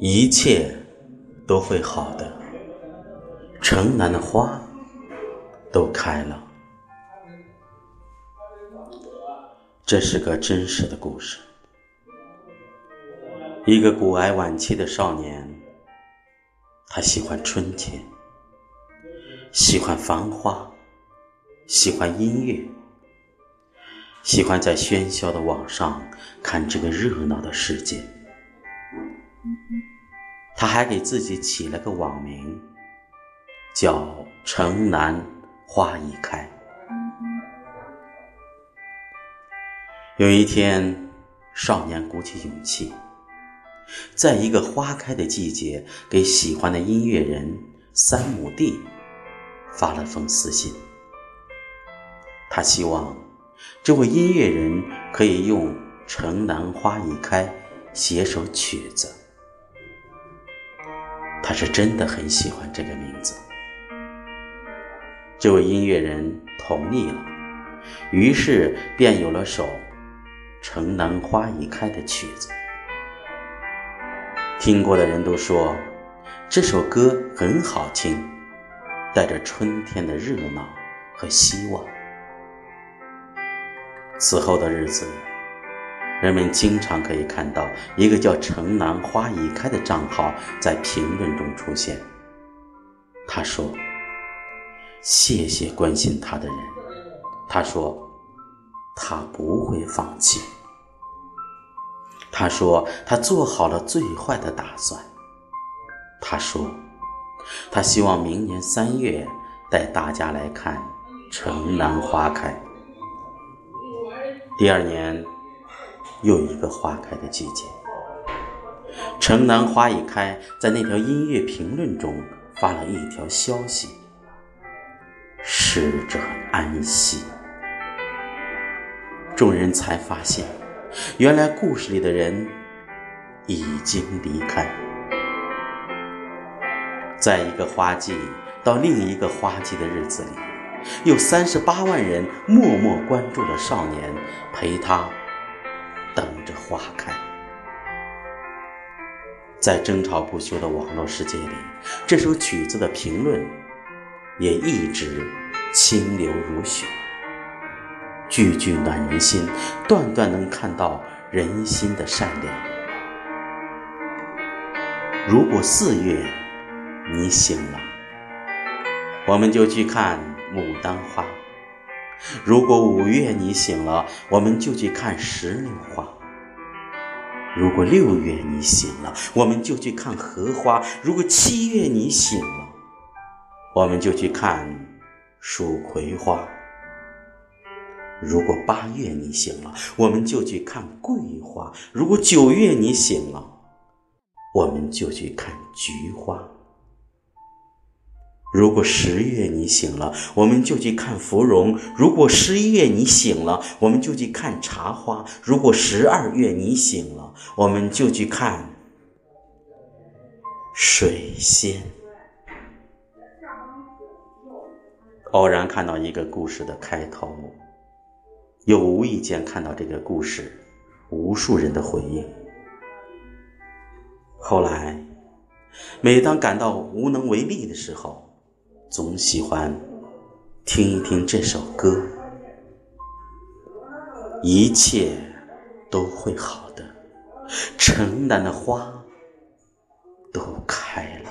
一切都会好的，城南的花都开了。这是个真实的故事。一个骨癌晚期的少年，他喜欢春天，喜欢繁花，喜欢音乐，喜欢在喧嚣的网上看这个热闹的世界。他还给自己起了个网名，叫“城南花已开”。有一天，少年鼓起勇气，在一个花开的季节，给喜欢的音乐人三亩地发了封私信。他希望这位音乐人可以用“城南花已开”写首曲子。他是真的很喜欢这个名字。这位音乐人同意了，于是便有了首《城南花已开》的曲子。听过的人都说，这首歌很好听，带着春天的热闹和希望。此后的日子。人们经常可以看到一个叫“城南花已开”的账号在评论中出现。他说：“谢谢关心他的人。”他说：“他不会放弃。”他说：“他做好了最坏的打算。”他说：“他希望明年三月带大家来看城南花开。”第二年。又一个花开的季节，城南花已开，在那条音乐评论中发了一条消息：逝者安息。众人才发现，原来故事里的人已经离开。在一个花季到另一个花季的日子里，有三十八万人默默关注了少年，陪他。等着花开，在争吵不休的网络世界里，这首曲子的评论也一直清流如雪，句句暖人心，段段能看到人心的善良。如果四月你醒了，我们就去看牡丹花。如果五月你醒了，我们就去看石榴花；如果六月你醒了，我们就去看荷花；如果七月你醒了，我们就去看蜀葵花；如果八月你醒了，我们就去看桂花；如果九月你醒了，我们就去看菊花。如果十月你醒了，我们就去看芙蓉；如果十一月你醒了，我们就去看茶花；如果十二月你醒了，我们就去看水仙。偶然看到一个故事的开头，又无意间看到这个故事无数人的回应。后来，每当感到无能为力的时候，总喜欢听一听这首歌，一切都会好的，城南的花都开了。